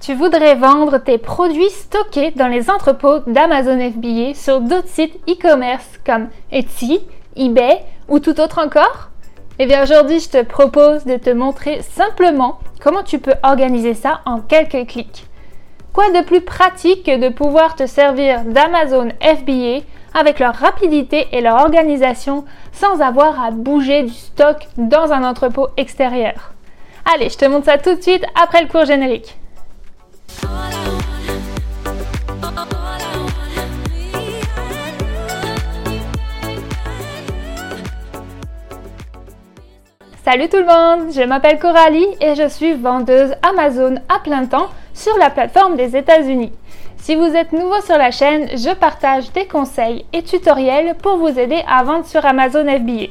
Tu voudrais vendre tes produits stockés dans les entrepôts d'Amazon FBA sur d'autres sites e-commerce comme Etsy, eBay ou tout autre encore? Eh bien aujourd'hui, je te propose de te montrer simplement comment tu peux organiser ça en quelques clics. Quoi de plus pratique que de pouvoir te servir d'Amazon FBA avec leur rapidité et leur organisation sans avoir à bouger du stock dans un entrepôt extérieur? Allez, je te montre ça tout de suite après le cours générique. Salut tout le monde, je m'appelle Coralie et je suis vendeuse Amazon à plein temps sur la plateforme des États-Unis. Si vous êtes nouveau sur la chaîne, je partage des conseils et tutoriels pour vous aider à vendre sur Amazon FBA.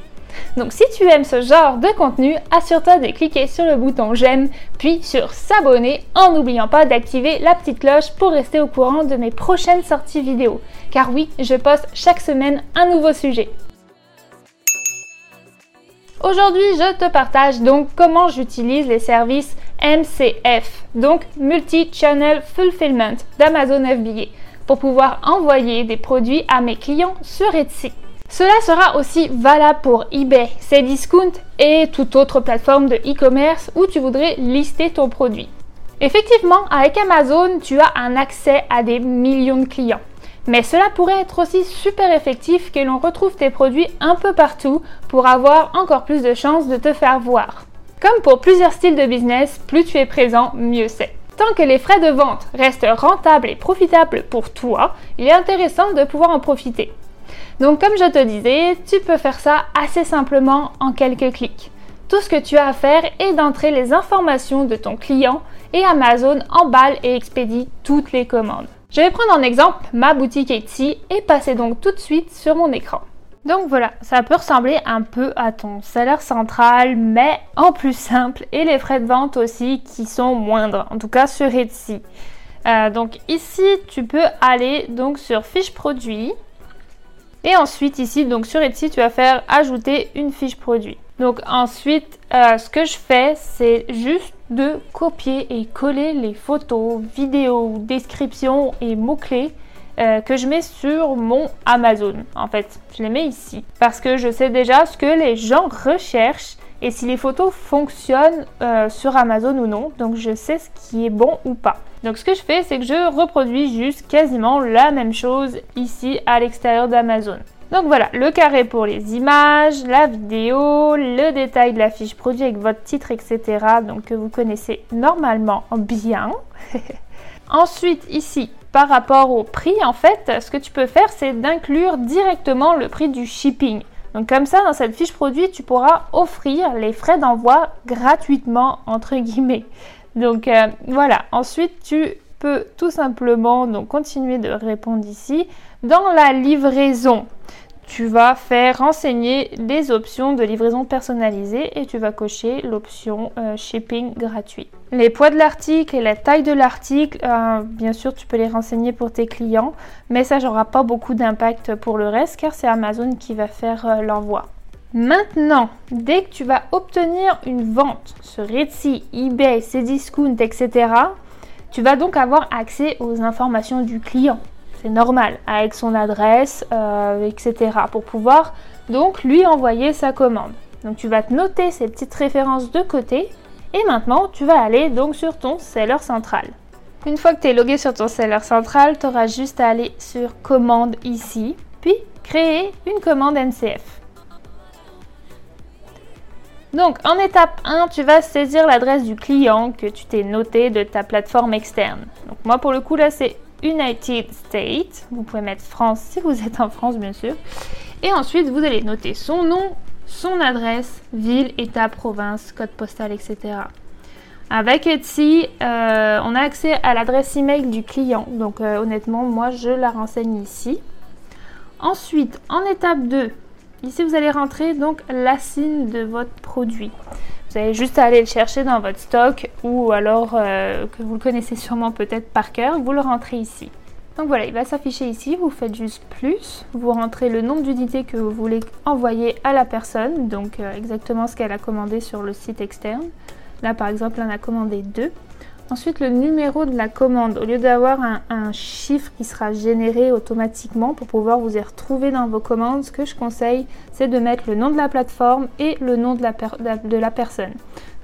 Donc si tu aimes ce genre de contenu, assure-toi de cliquer sur le bouton j'aime, puis sur s'abonner en n'oubliant pas d'activer la petite cloche pour rester au courant de mes prochaines sorties vidéo. Car oui, je poste chaque semaine un nouveau sujet. Aujourd'hui, je te partage donc comment j'utilise les services MCF, donc Multi-Channel Fulfillment d'Amazon FBA, pour pouvoir envoyer des produits à mes clients sur Etsy. Cela sera aussi valable pour eBay, Cdiscount et toute autre plateforme de e-commerce où tu voudrais lister ton produit. Effectivement, avec Amazon, tu as un accès à des millions de clients. Mais cela pourrait être aussi super effectif que l'on retrouve tes produits un peu partout pour avoir encore plus de chances de te faire voir. Comme pour plusieurs styles de business, plus tu es présent, mieux c'est. Tant que les frais de vente restent rentables et profitables pour toi, il est intéressant de pouvoir en profiter. Donc comme je te disais, tu peux faire ça assez simplement en quelques clics. Tout ce que tu as à faire est d'entrer les informations de ton client et Amazon emballe et expédie toutes les commandes. Je vais prendre en exemple ma boutique Etsy et passer donc tout de suite sur mon écran. Donc voilà, ça peut ressembler un peu à ton salaire central, mais en plus simple et les frais de vente aussi qui sont moindres, en tout cas sur Etsy. Euh, donc ici, tu peux aller donc sur fiche produit et ensuite ici, donc sur Etsy, tu vas faire ajouter une fiche produit. Donc ensuite, euh, ce que je fais, c'est juste de copier et coller les photos, vidéos, descriptions et mots-clés euh, que je mets sur mon Amazon. En fait, je les mets ici parce que je sais déjà ce que les gens recherchent et si les photos fonctionnent euh, sur Amazon ou non. Donc je sais ce qui est bon ou pas. Donc ce que je fais, c'est que je reproduis juste quasiment la même chose ici à l'extérieur d'Amazon. Donc voilà, le carré pour les images, la vidéo, le détail de la fiche produit avec votre titre, etc. Donc que vous connaissez normalement bien. Ensuite, ici, par rapport au prix, en fait, ce que tu peux faire, c'est d'inclure directement le prix du shipping. Donc comme ça, dans cette fiche produit, tu pourras offrir les frais d'envoi gratuitement, entre guillemets. Donc euh, voilà, ensuite tu peux tout simplement donc, continuer de répondre ici. Dans la livraison, tu vas faire renseigner les options de livraison personnalisée et tu vas cocher l'option euh, shipping gratuit. Les poids de l'article et la taille de l'article, euh, bien sûr, tu peux les renseigner pour tes clients, mais ça n'aura pas beaucoup d'impact pour le reste car c'est Amazon qui va faire euh, l'envoi. Maintenant, dès que tu vas obtenir une vente sur Etsy, eBay, Cdiscount, etc., tu vas donc avoir accès aux informations du client c'est normal, avec son adresse, euh, etc. pour pouvoir donc lui envoyer sa commande. Donc tu vas te noter ces petites références de côté et maintenant tu vas aller donc sur ton seller central. Une fois que tu es logué sur ton seller central, tu auras juste à aller sur commande ici, puis créer une commande NCF. Donc en étape 1, tu vas saisir l'adresse du client que tu t'es noté de ta plateforme externe. Donc moi pour le coup là c'est United States. Vous pouvez mettre France si vous êtes en France, bien sûr. Et ensuite, vous allez noter son nom, son adresse, ville, état, province, code postal, etc. Avec Etsy, euh, on a accès à l'adresse email du client. Donc euh, honnêtement, moi, je la renseigne ici. Ensuite, en étape 2, ici, vous allez rentrer donc la signe de votre produit. Vous avez juste à aller le chercher dans votre stock ou alors euh, que vous le connaissez sûrement peut-être par cœur, vous le rentrez ici. Donc voilà, il va s'afficher ici, vous faites juste plus, vous rentrez le nombre d'unités que vous voulez envoyer à la personne, donc euh, exactement ce qu'elle a commandé sur le site externe. Là par exemple, on a commandé deux. Ensuite, le numéro de la commande. Au lieu d'avoir un, chiffre qui sera généré automatiquement pour pouvoir vous y retrouver dans vos commandes, ce que je conseille, c'est de mettre le nom de la plateforme et le nom de la, personne.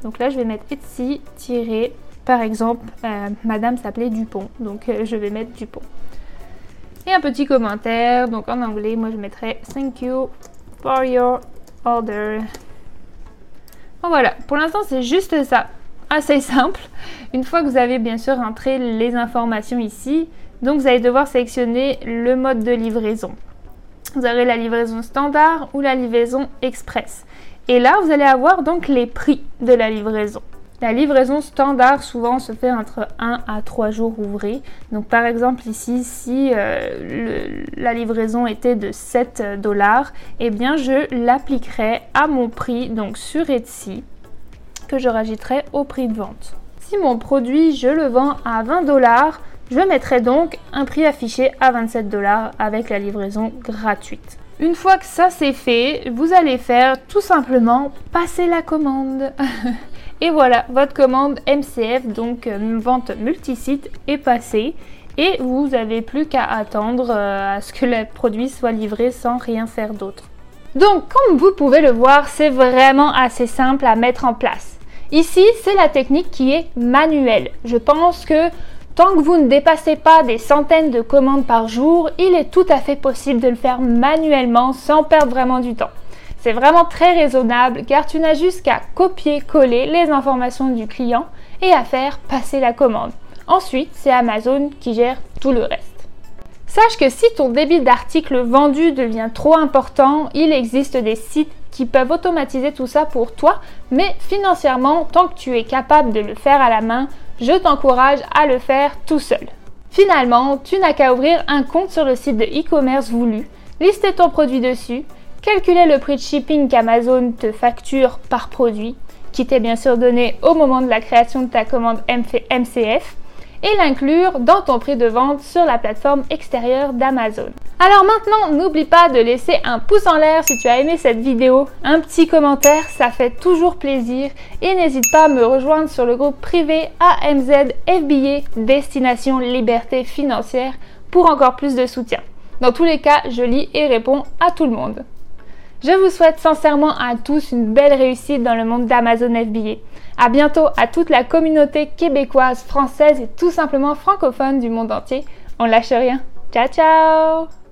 Donc là, je vais mettre Etsy, par exemple, euh, Madame s'appelait Dupont. Donc euh, je vais mettre Dupont. Et un petit commentaire. Donc en anglais, moi je mettrai Thank you for your order. Voilà, pour l'instant c'est juste ça assez simple. Une fois que vous avez bien sûr rentré les informations ici, donc vous allez devoir sélectionner le mode de livraison. Vous aurez la livraison standard ou la livraison express. Et là, vous allez avoir donc les prix de la livraison. La livraison standard souvent se fait entre 1 à 3 jours ouvrés. Donc par exemple ici, si euh, la livraison était de 7 dollars, eh bien je l'appliquerai à mon prix donc sur Etsy que je rajouterai au prix de vente. Si mon produit, je le vends à 20 dollars, je mettrai donc un prix affiché à 27 dollars avec la livraison gratuite. Une fois que ça c'est fait, vous allez faire tout simplement passer la commande. et voilà, votre commande MCF, donc euh, vente multisite, est passée. Et vous n'avez plus qu'à attendre euh, à ce que le produit soit livré sans rien faire d'autre. Donc, comme vous pouvez le voir, c'est vraiment assez simple à mettre en place. Ici, c'est la technique qui est manuelle. Je pense que tant que vous ne dépassez pas des centaines de commandes par jour, il est tout à fait possible de le faire manuellement sans perdre vraiment du temps. C'est vraiment très raisonnable car tu n'as juste qu'à copier-coller les informations du client et à faire passer la commande. Ensuite, c'est Amazon qui gère tout le reste. Sache que si ton débit d'articles vendus devient trop important, il existe des sites qui peuvent automatiser tout ça pour toi, mais financièrement, tant que tu es capable de le faire à la main, je t'encourage à le faire tout seul. Finalement, tu n'as qu'à ouvrir un compte sur le site de e-commerce voulu, lister ton produit dessus, calculer le prix de shipping qu'Amazon te facture par produit, qui t'est bien sûr donné au moment de la création de ta commande MCF, et l'inclure dans ton prix de vente sur la plateforme extérieure d'Amazon. Alors maintenant, n'oublie pas de laisser un pouce en l'air si tu as aimé cette vidéo, un petit commentaire, ça fait toujours plaisir et n'hésite pas à me rejoindre sur le groupe privé AMZ FBA Destination Liberté Financière pour encore plus de soutien. Dans tous les cas, je lis et réponds à tout le monde. Je vous souhaite sincèrement à tous une belle réussite dans le monde d'Amazon FBA. À bientôt à toute la communauté québécoise, française et tout simplement francophone du monde entier. On lâche rien. Ciao ciao